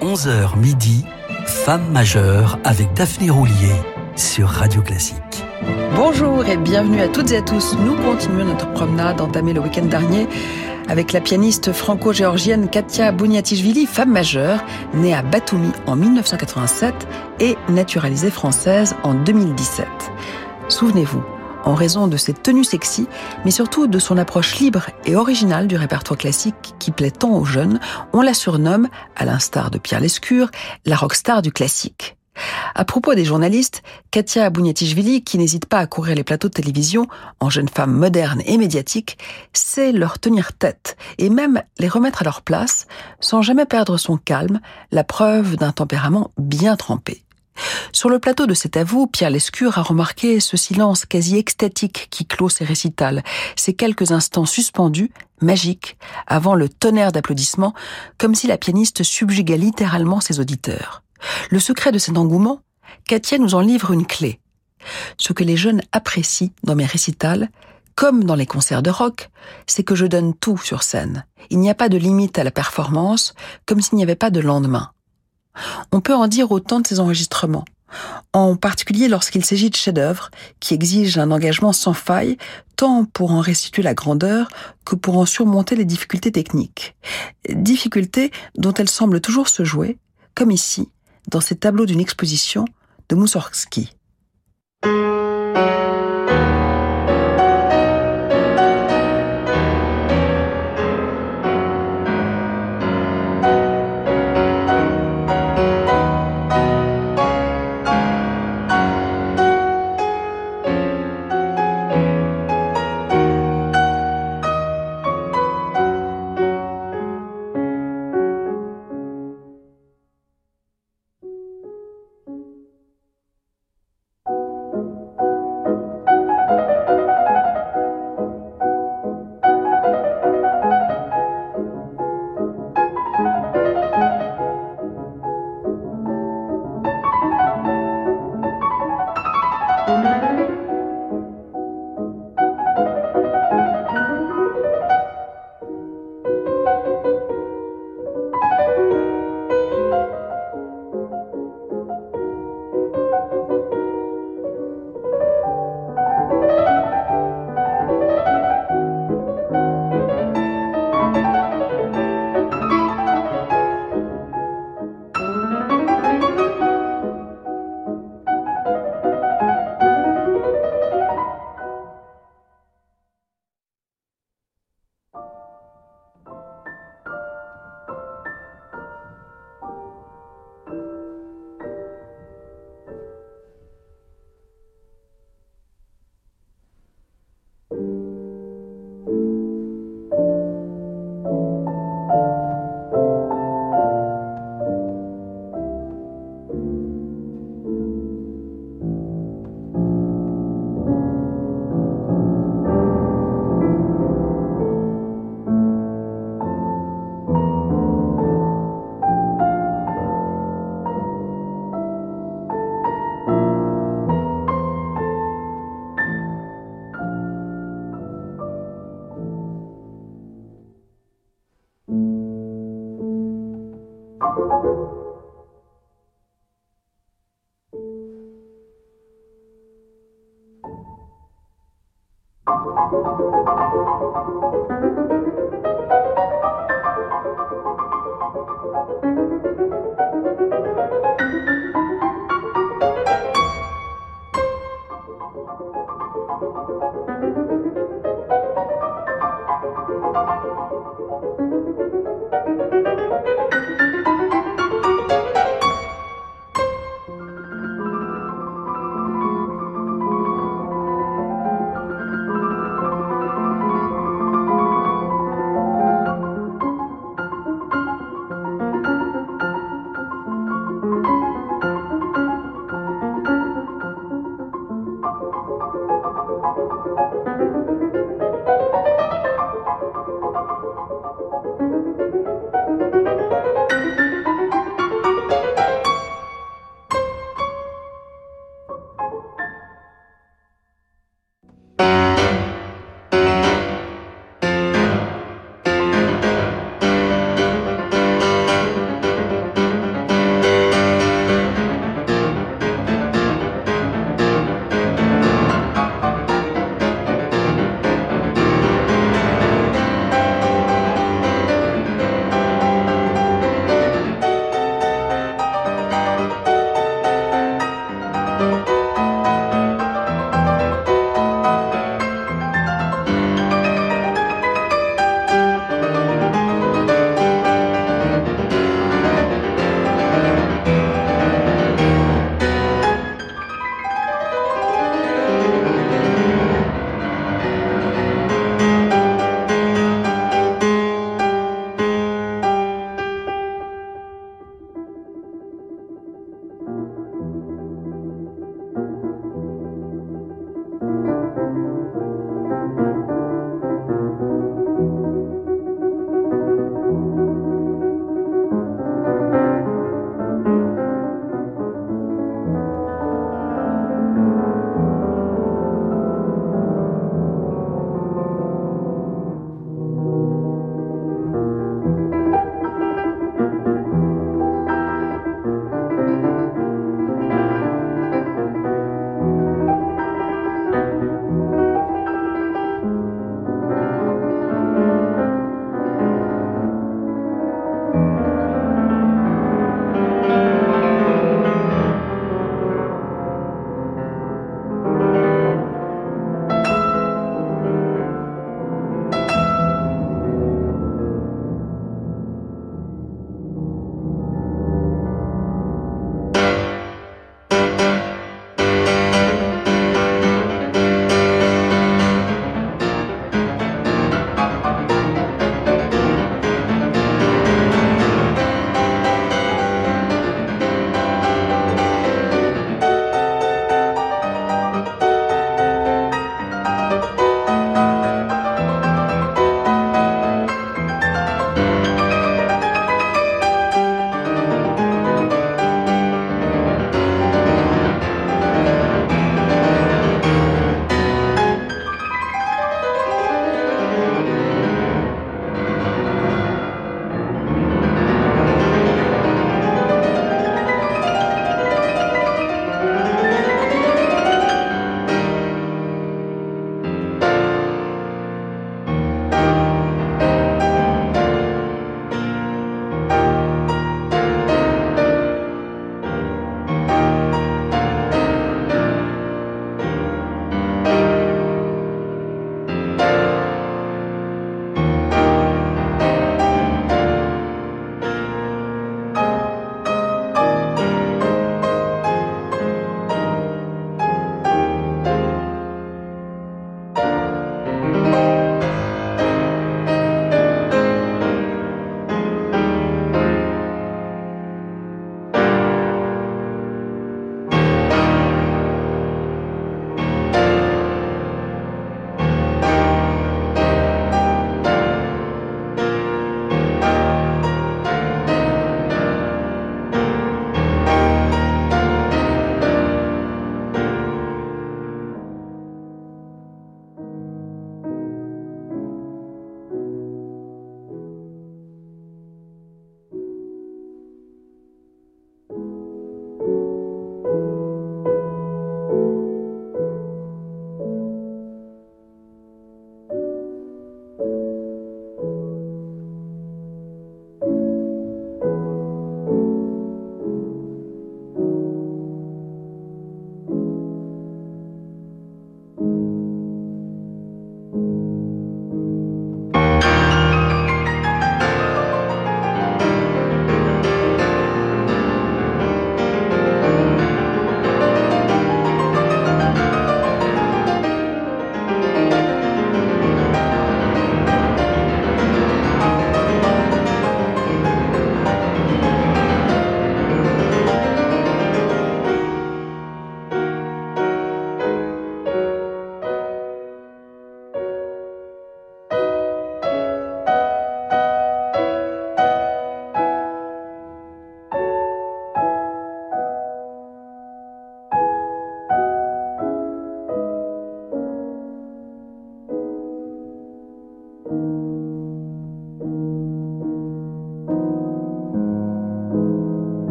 11h midi, Femme majeure avec Daphné Roulier sur Radio Classique. Bonjour et bienvenue à toutes et à tous. Nous continuons notre promenade entamée le week-end dernier avec la pianiste franco-géorgienne Katia Bouniatishvili, femme majeure, née à Batumi en 1987 et naturalisée française en 2017. Souvenez-vous, en raison de ses tenues sexy, mais surtout de son approche libre et originale du répertoire classique qui plaît tant aux jeunes, on la surnomme, à l'instar de Pierre Lescure, la rockstar du classique. À propos des journalistes, Katia Abouniatishvili, qui n'hésite pas à courir les plateaux de télévision en jeune femme moderne et médiatique, sait leur tenir tête et même les remettre à leur place sans jamais perdre son calme, la preuve d'un tempérament bien trempé. Sur le plateau de cet avou, Pierre Lescure a remarqué ce silence quasi extatique qui clôt ses récitals, ces quelques instants suspendus, magiques, avant le tonnerre d'applaudissements, comme si la pianiste subjuguait littéralement ses auditeurs. Le secret de cet engouement, Katia nous en livre une clé. Ce que les jeunes apprécient dans mes récitals, comme dans les concerts de rock, c'est que je donne tout sur scène. Il n'y a pas de limite à la performance, comme s'il n'y avait pas de lendemain. On peut en dire autant de ces enregistrements, en particulier lorsqu'il s'agit de chefs-d'œuvre qui exigent un engagement sans faille, tant pour en restituer la grandeur que pour en surmonter les difficultés techniques. Difficultés dont elles semblent toujours se jouer, comme ici, dans ces tableaux d'une exposition de Moussorgsky.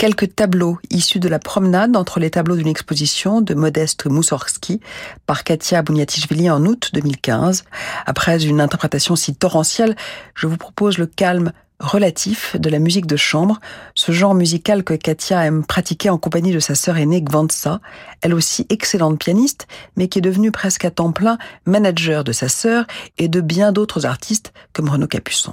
Quelques tableaux issus de la promenade entre les tableaux d'une exposition de Modeste Moussorski par Katia Bouniatichvili en août 2015. Après une interprétation si torrentielle, je vous propose le calme relatif de la musique de chambre, ce genre musical que Katia aime pratiquer en compagnie de sa sœur aînée Gvantsa, elle aussi excellente pianiste, mais qui est devenue presque à temps plein manager de sa sœur et de bien d'autres artistes comme Renaud Capuçon.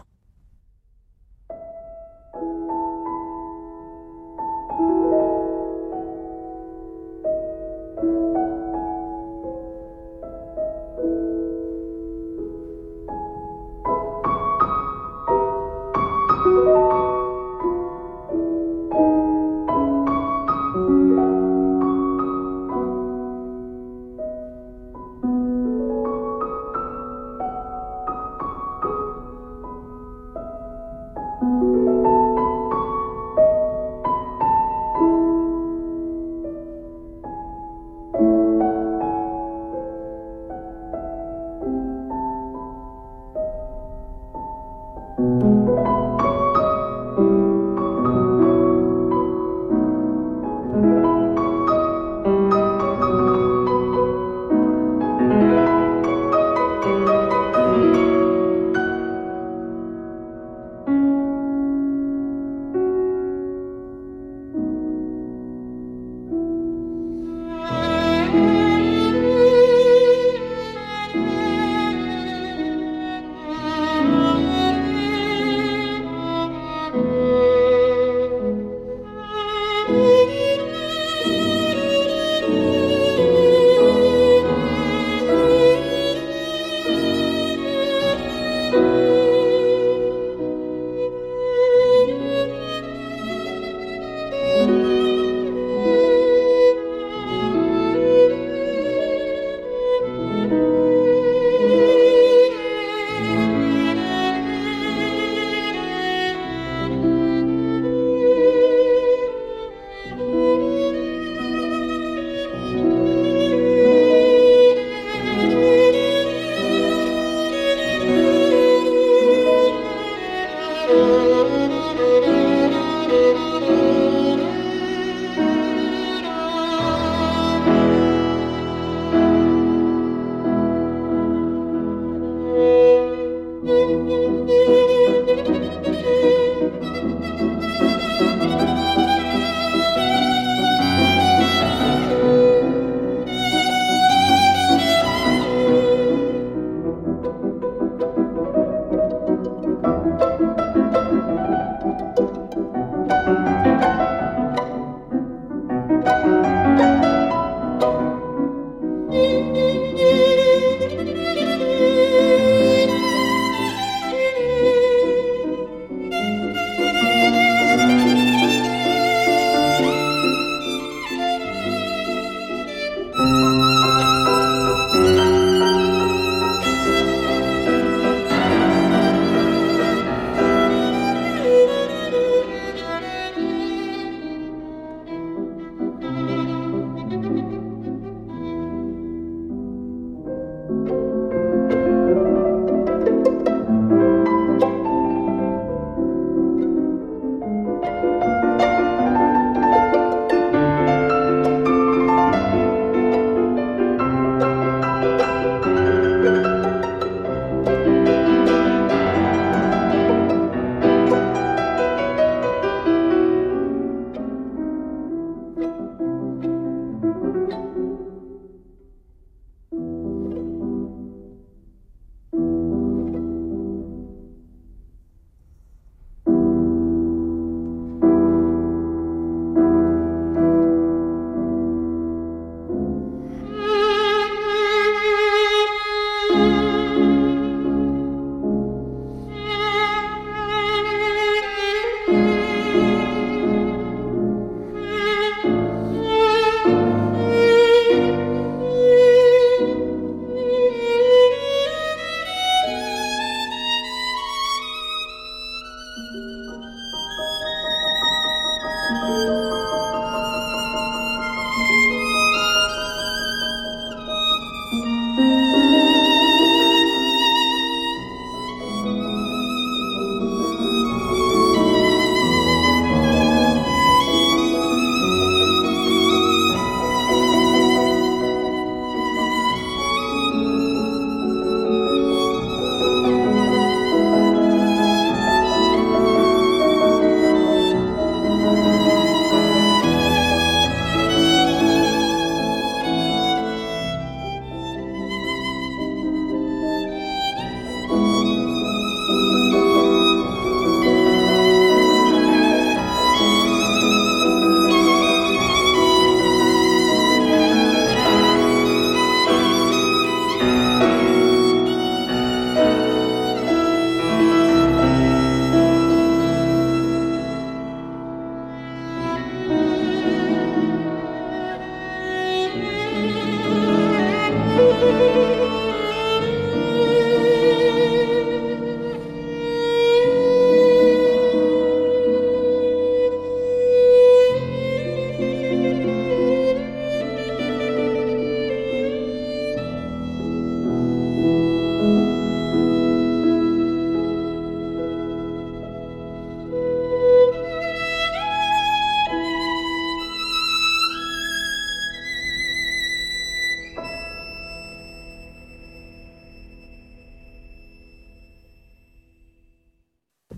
Música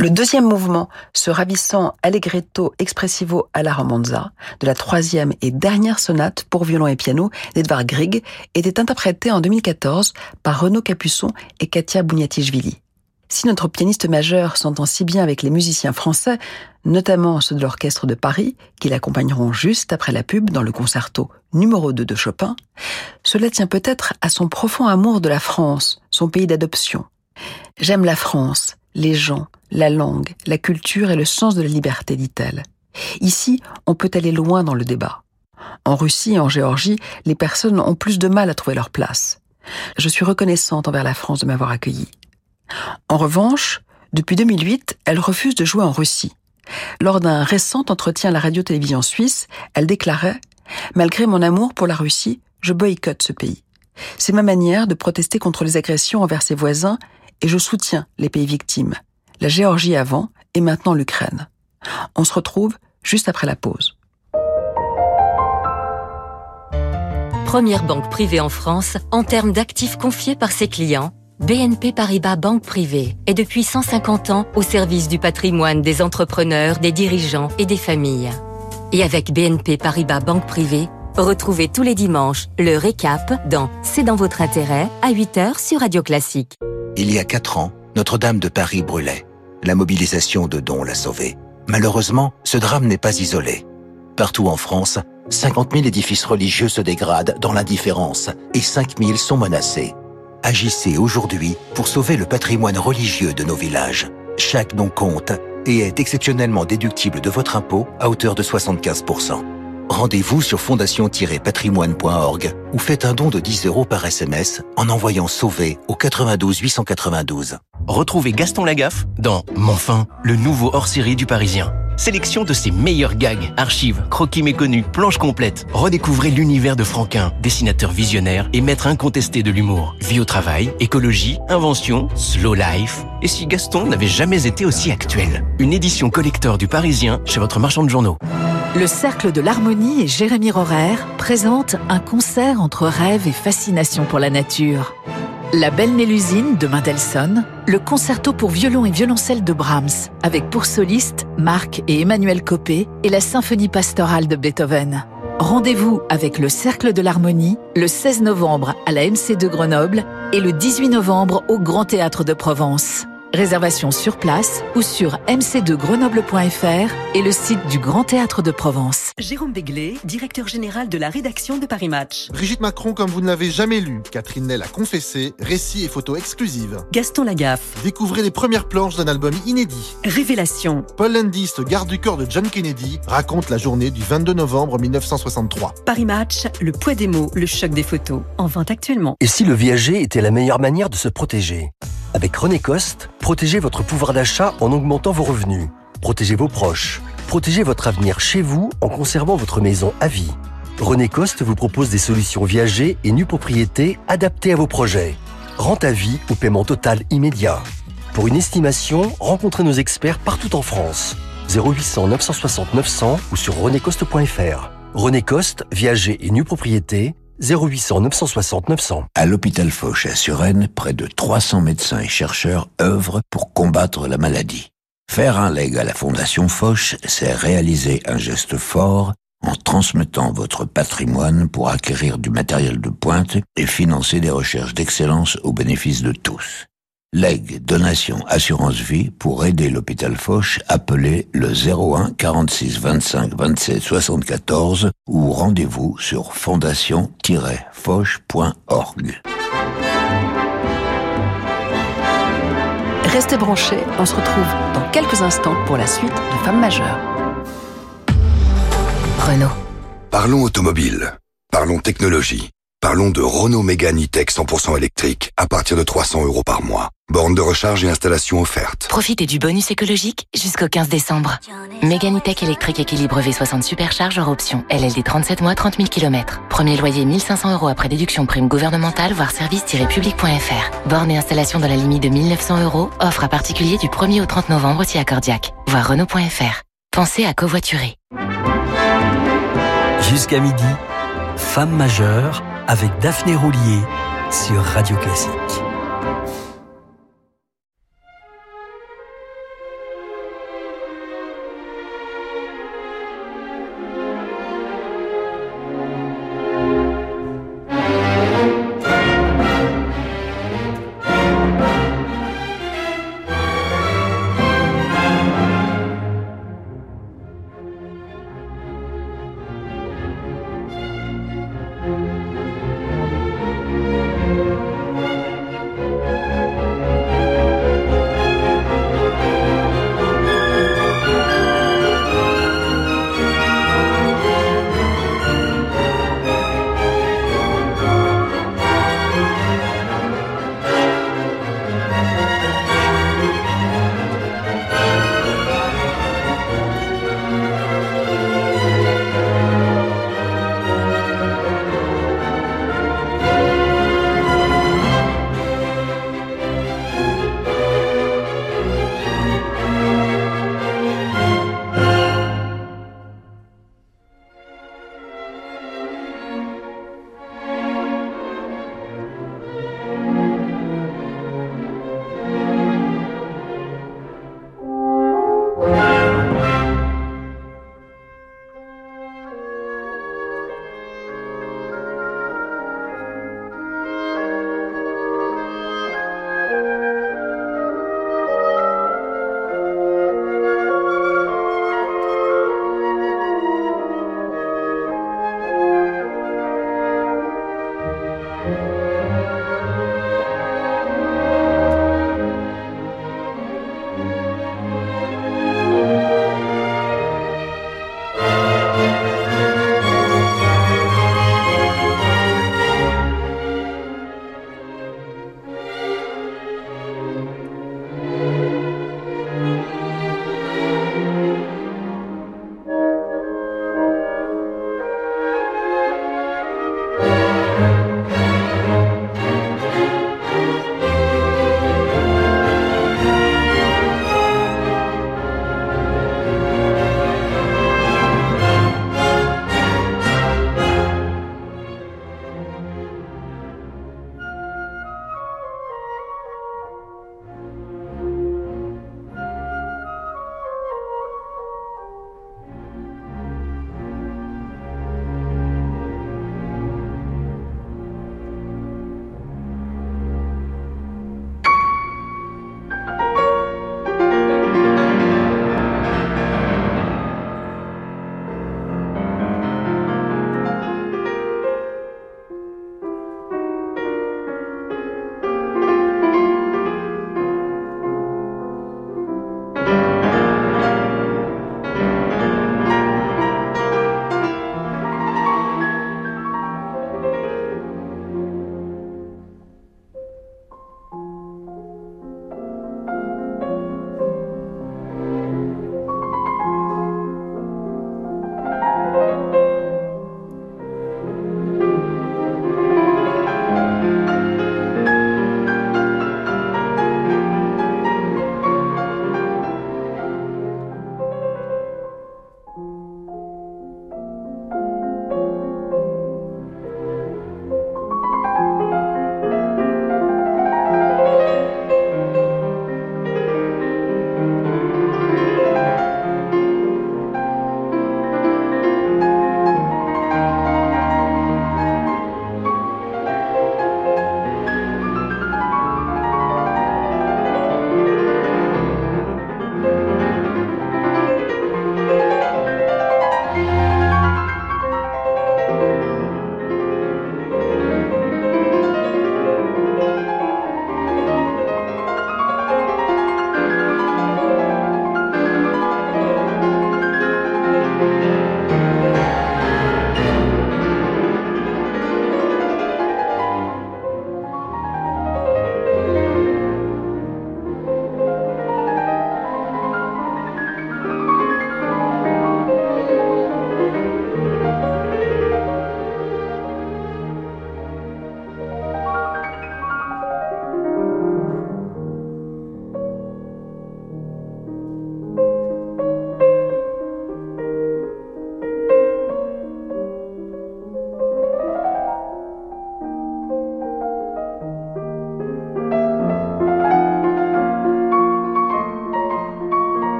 Le deuxième mouvement, ce ravissant Allegretto Expressivo alla romanza, de la troisième et dernière sonate pour violon et piano d'Edvard Grieg, était interprété en 2014 par Renaud Capuçon et Katia Bouniatichvili. Si notre pianiste majeur s'entend si bien avec les musiciens français, notamment ceux de l'Orchestre de Paris, qui l'accompagneront juste après la pub dans le concerto numéro 2 de Chopin, cela tient peut-être à son profond amour de la France, son pays d'adoption. J'aime la France, les gens, la langue, la culture et le sens de la liberté, dit-elle. Ici, on peut aller loin dans le débat. En Russie et en Géorgie, les personnes ont plus de mal à trouver leur place. Je suis reconnaissante envers la France de m'avoir accueillie. En revanche, depuis 2008, elle refuse de jouer en Russie. Lors d'un récent entretien à la radio-télévision suisse, elle déclarait Malgré mon amour pour la Russie, je boycotte ce pays. C'est ma manière de protester contre les agressions envers ses voisins et je soutiens les pays victimes. La Géorgie avant et maintenant l'Ukraine. On se retrouve juste après la pause. Première banque privée en France en termes d'actifs confiés par ses clients BNP Paribas Banque Privée est depuis 150 ans au service du patrimoine des entrepreneurs, des dirigeants et des familles. Et avec BNP Paribas Banque Privée, retrouvez tous les dimanches le récap dans C'est dans votre intérêt à 8h sur Radio Classique. Il y a 4 ans, Notre-Dame de Paris brûlait. La mobilisation de dons l'a sauvée. Malheureusement, ce drame n'est pas isolé. Partout en France, 50 000 édifices religieux se dégradent dans l'indifférence et 5 000 sont menacés. Agissez aujourd'hui pour sauver le patrimoine religieux de nos villages. Chaque don compte et est exceptionnellement déductible de votre impôt à hauteur de 75%. Rendez-vous sur fondation-patrimoine.org ou faites un don de 10 euros par SMS en envoyant Sauver au 92 892. Retrouvez Gaston Lagaffe dans Mon le nouveau hors-série du Parisien. Sélection de ses meilleurs gags, archives, croquis méconnus, planches complètes. Redécouvrez l'univers de Franquin, dessinateur visionnaire et maître incontesté de l'humour. Vie au travail, écologie, invention, slow life. Et si Gaston n'avait jamais été aussi actuel? Une édition collector du Parisien chez votre marchand de journaux. Le Cercle de l'Harmonie et Jérémy Rorer présentent un concert entre rêve et fascination pour la nature. La Belle Mélusine de Mendelssohn, le concerto pour violon et violoncelle de Brahms, avec pour solistes Marc et Emmanuel Copé, et la symphonie pastorale de Beethoven. Rendez-vous avec le Cercle de l'Harmonie le 16 novembre à la MC de Grenoble et le 18 novembre au Grand Théâtre de Provence. Réservation sur place ou sur mc2grenoble.fr et le site du Grand Théâtre de Provence. Jérôme Béglé, directeur général de la rédaction de Paris Match. Brigitte Macron comme vous ne l'avez jamais lu. Catherine Nel a confessé, récits et photos exclusives. Gaston Lagaffe. Découvrez les premières planches d'un album inédit. Révélation. Paul Landis, garde du corps de John Kennedy, raconte la journée du 22 novembre 1963. Paris Match, le poids des mots, le choc des photos. En vente actuellement. Et si le viager était la meilleure manière de se protéger? Avec René Coste, protégez votre pouvoir d'achat en augmentant vos revenus. Protégez vos proches. Protégez votre avenir chez vous en conservant votre maison à vie. René Coste vous propose des solutions viagées et nues propriétés adaptées à vos projets. Rente à vie ou paiement total immédiat. Pour une estimation, rencontrez nos experts partout en France. 0800 960 900 ou sur renécoste.fr. René Coste, viager et nue propriété, 0800 960 900. À l'hôpital Foch à Suresnes, près de 300 médecins et chercheurs œuvrent pour combattre la maladie. Faire un leg à la Fondation Foch, c'est réaliser un geste fort en transmettant votre patrimoine pour acquérir du matériel de pointe et financer des recherches d'excellence au bénéfice de tous. Leg, donation, assurance vie pour aider l'hôpital Foch, appelez le 01 46 25 27 74 ou rendez-vous sur fondation-foch.org. Restez branchés, on se retrouve dans quelques instants pour la suite de Femmes majeures. Renault. Parlons automobile. Parlons technologie. Parlons de Renault Mégane E-Tech 100% électrique à partir de 300 euros par mois. Borne de recharge et installation offerte. Profitez du bonus écologique jusqu'au 15 décembre. Mégane E-Tech électrique équilibre V60 supercharge hors option. LLD 37 mois, 30 000 km. Premier loyer 1500 euros après déduction prime gouvernementale, voire service-public.fr. Borne et installation dans la limite de 1900 euros. Offre à particulier du 1er au 30 novembre si accordiaque. Voir Renault.fr. Pensez à covoiturer. Jusqu'à midi, Femme majeure avec Daphné Roulier sur Radio Classique.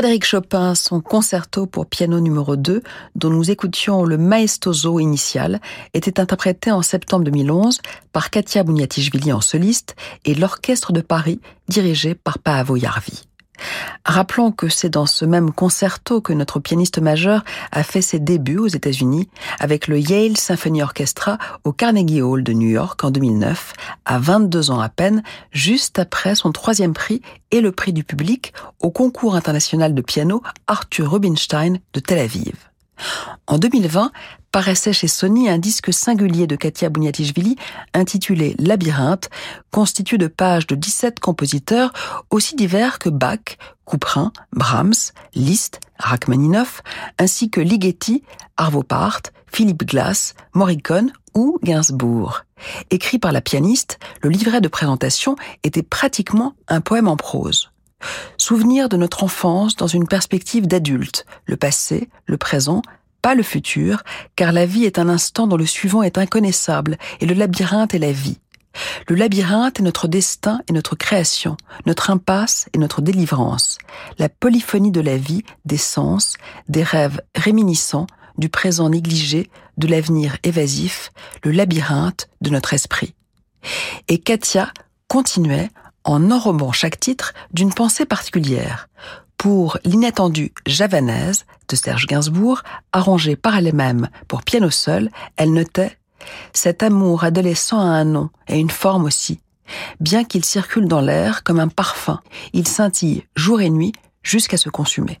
Frédéric Chopin, son concerto pour piano numéro 2, dont nous écoutions le maestoso initial, était interprété en septembre 2011 par Katia Bouniatichvili en soliste et l'Orchestre de Paris dirigé par Paavo Jarvi. Rappelons que c'est dans ce même concerto que notre pianiste majeur a fait ses débuts aux États-Unis avec le Yale Symphony Orchestra au Carnegie Hall de New York en 2009, à 22 ans à peine, juste après son troisième prix et le prix du public au concours international de piano Arthur Rubinstein de Tel Aviv. En 2020, paraissait chez Sony un disque singulier de Katia Bouniatichvili intitulé Labyrinthe, constitué de pages de 17 compositeurs aussi divers que Bach, Couperin, Brahms, Liszt, Rachmaninoff, ainsi que Ligeti, Arvo Part, Philippe Glass, Morricone ou Gainsbourg. Écrit par la pianiste, le livret de présentation était pratiquement un poème en prose. Souvenir de notre enfance dans une perspective d'adulte, le passé, le présent, pas le futur, car la vie est un instant dont le suivant est inconnaissable, et le labyrinthe est la vie. Le labyrinthe est notre destin et notre création, notre impasse et notre délivrance, la polyphonie de la vie, des sens, des rêves réminiscents, du présent négligé, de l'avenir évasif, le labyrinthe de notre esprit. Et Katia continuait, en enrobant chaque titre d'une pensée particulière, pour l'inattendu Javanaise de Serge Gainsbourg, arrangé par elle-même pour piano seul, elle notait Cet amour adolescent a un nom et une forme aussi. Bien qu'il circule dans l'air comme un parfum, il scintille jour et nuit jusqu'à se consumer.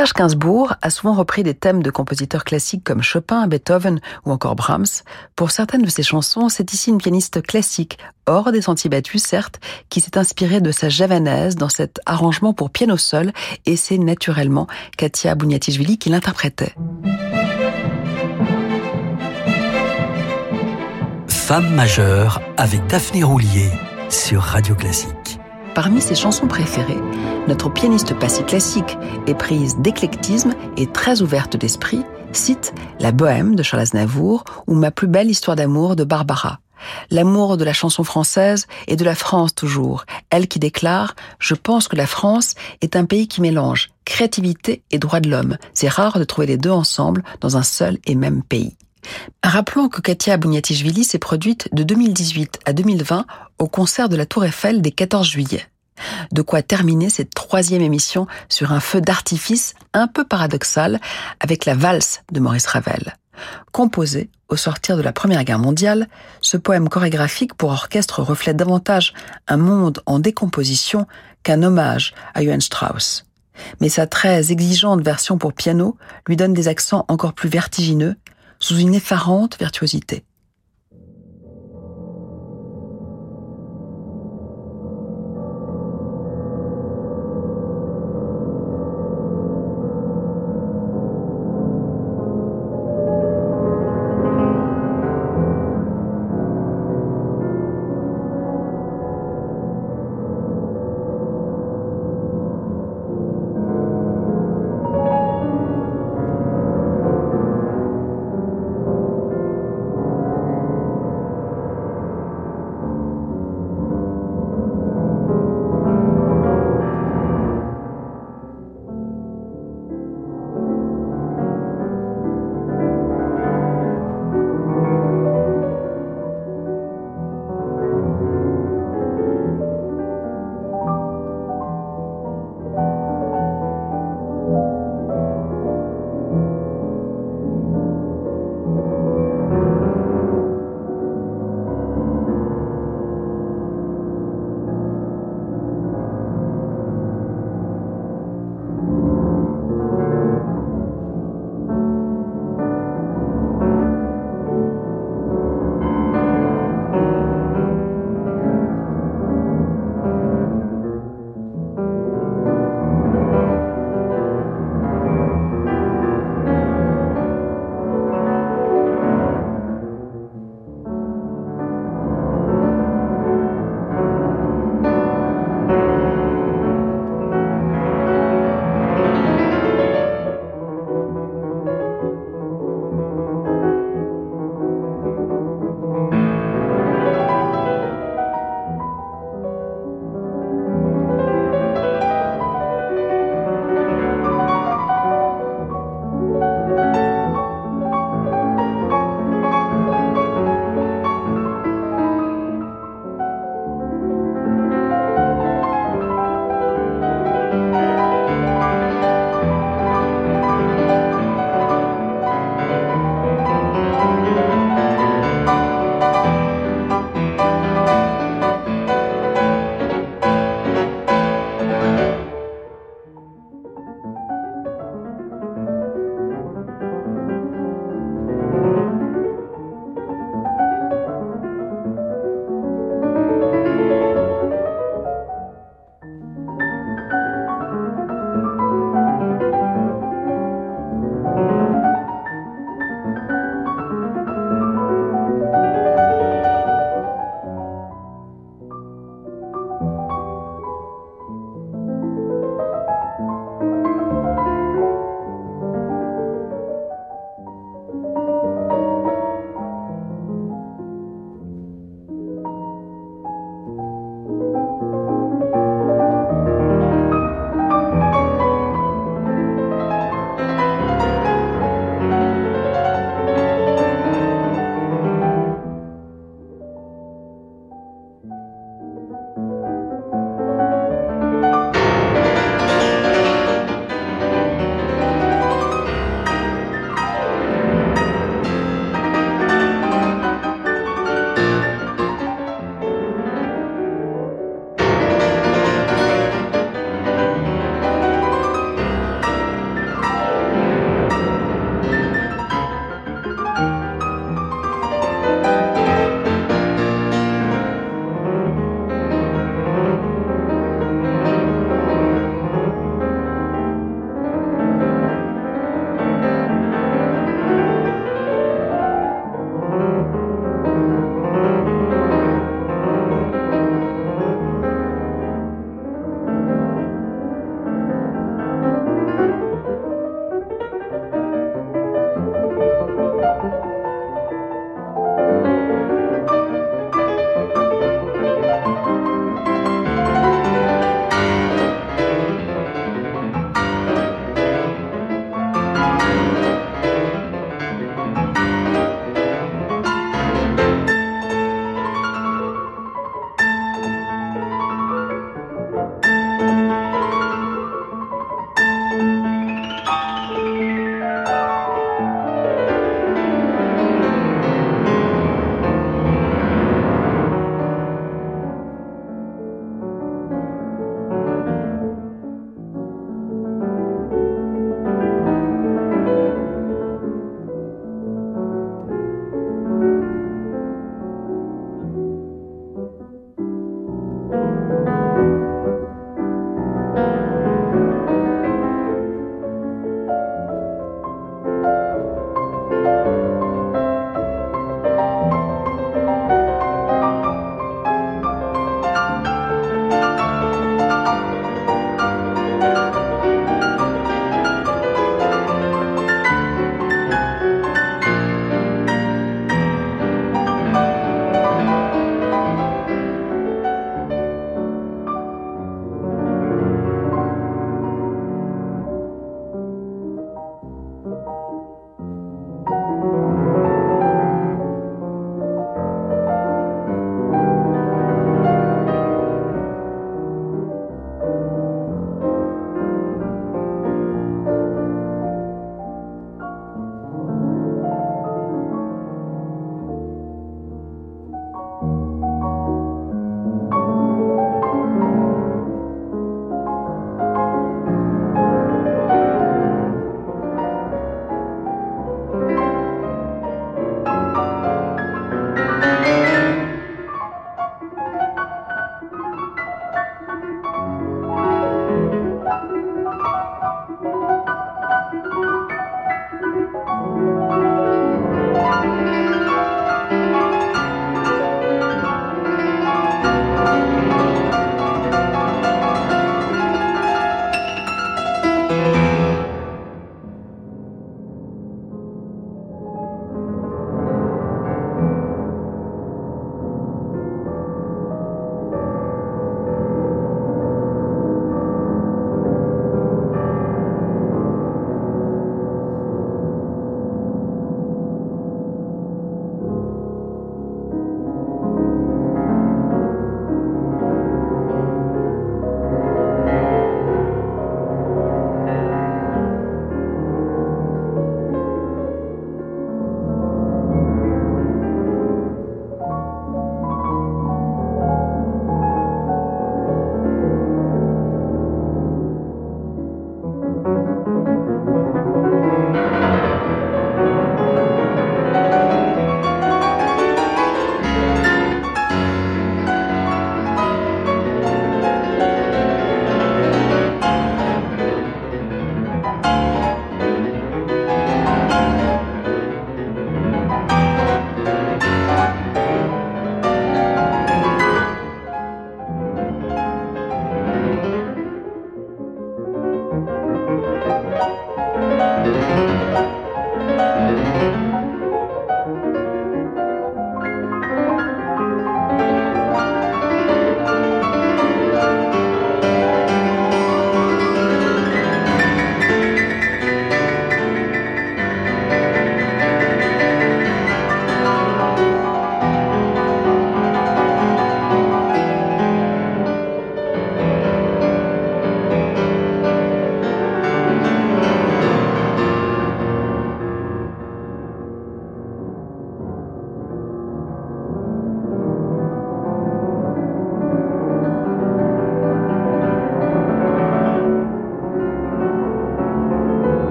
Serge Gainsbourg a souvent repris des thèmes de compositeurs classiques comme Chopin, Beethoven ou encore Brahms, pour certaines de ses chansons, c'est ici une pianiste classique, hors des sentiers battus certes, qui s'est inspirée de sa javanaise dans cet arrangement pour piano seul, et c'est naturellement Katia Bouniatichvili qui l'interprétait. Femme majeure avec Daphné Roulier sur Radio Classique. Parmi ses chansons préférées, notre pianiste passé classique, éprise d'éclectisme et très ouverte d'esprit, cite La Bohème de Charles Aznavour ou Ma plus belle histoire d'amour de Barbara. L'amour de la chanson française et de la France toujours. Elle qui déclare Je pense que la France est un pays qui mélange créativité et droits de l'homme. C'est rare de trouver les deux ensemble dans un seul et même pays. Rappelons que Katia Bouniatichvili s'est produite de 2018 à 2020 au concert de la Tour Eiffel des 14 juillet. De quoi terminer cette troisième émission sur un feu d'artifice un peu paradoxal avec la valse de Maurice Ravel. Composé au sortir de la Première Guerre mondiale, ce poème chorégraphique pour orchestre reflète davantage un monde en décomposition qu'un hommage à Johann Strauss. Mais sa très exigeante version pour piano lui donne des accents encore plus vertigineux, sous une effarante virtuosité.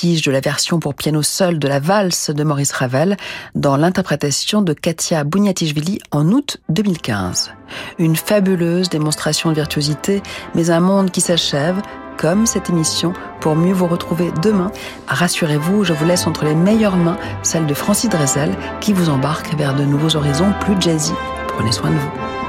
De la version pour piano seul de la valse de Maurice Ravel dans l'interprétation de Katia Bouniatichvili en août 2015. Une fabuleuse démonstration de virtuosité, mais un monde qui s'achève, comme cette émission, pour mieux vous retrouver demain. Rassurez-vous, je vous laisse entre les meilleures mains, celle de Francis Drezel, qui vous embarque vers de nouveaux horizons plus jazzy. Prenez soin de vous.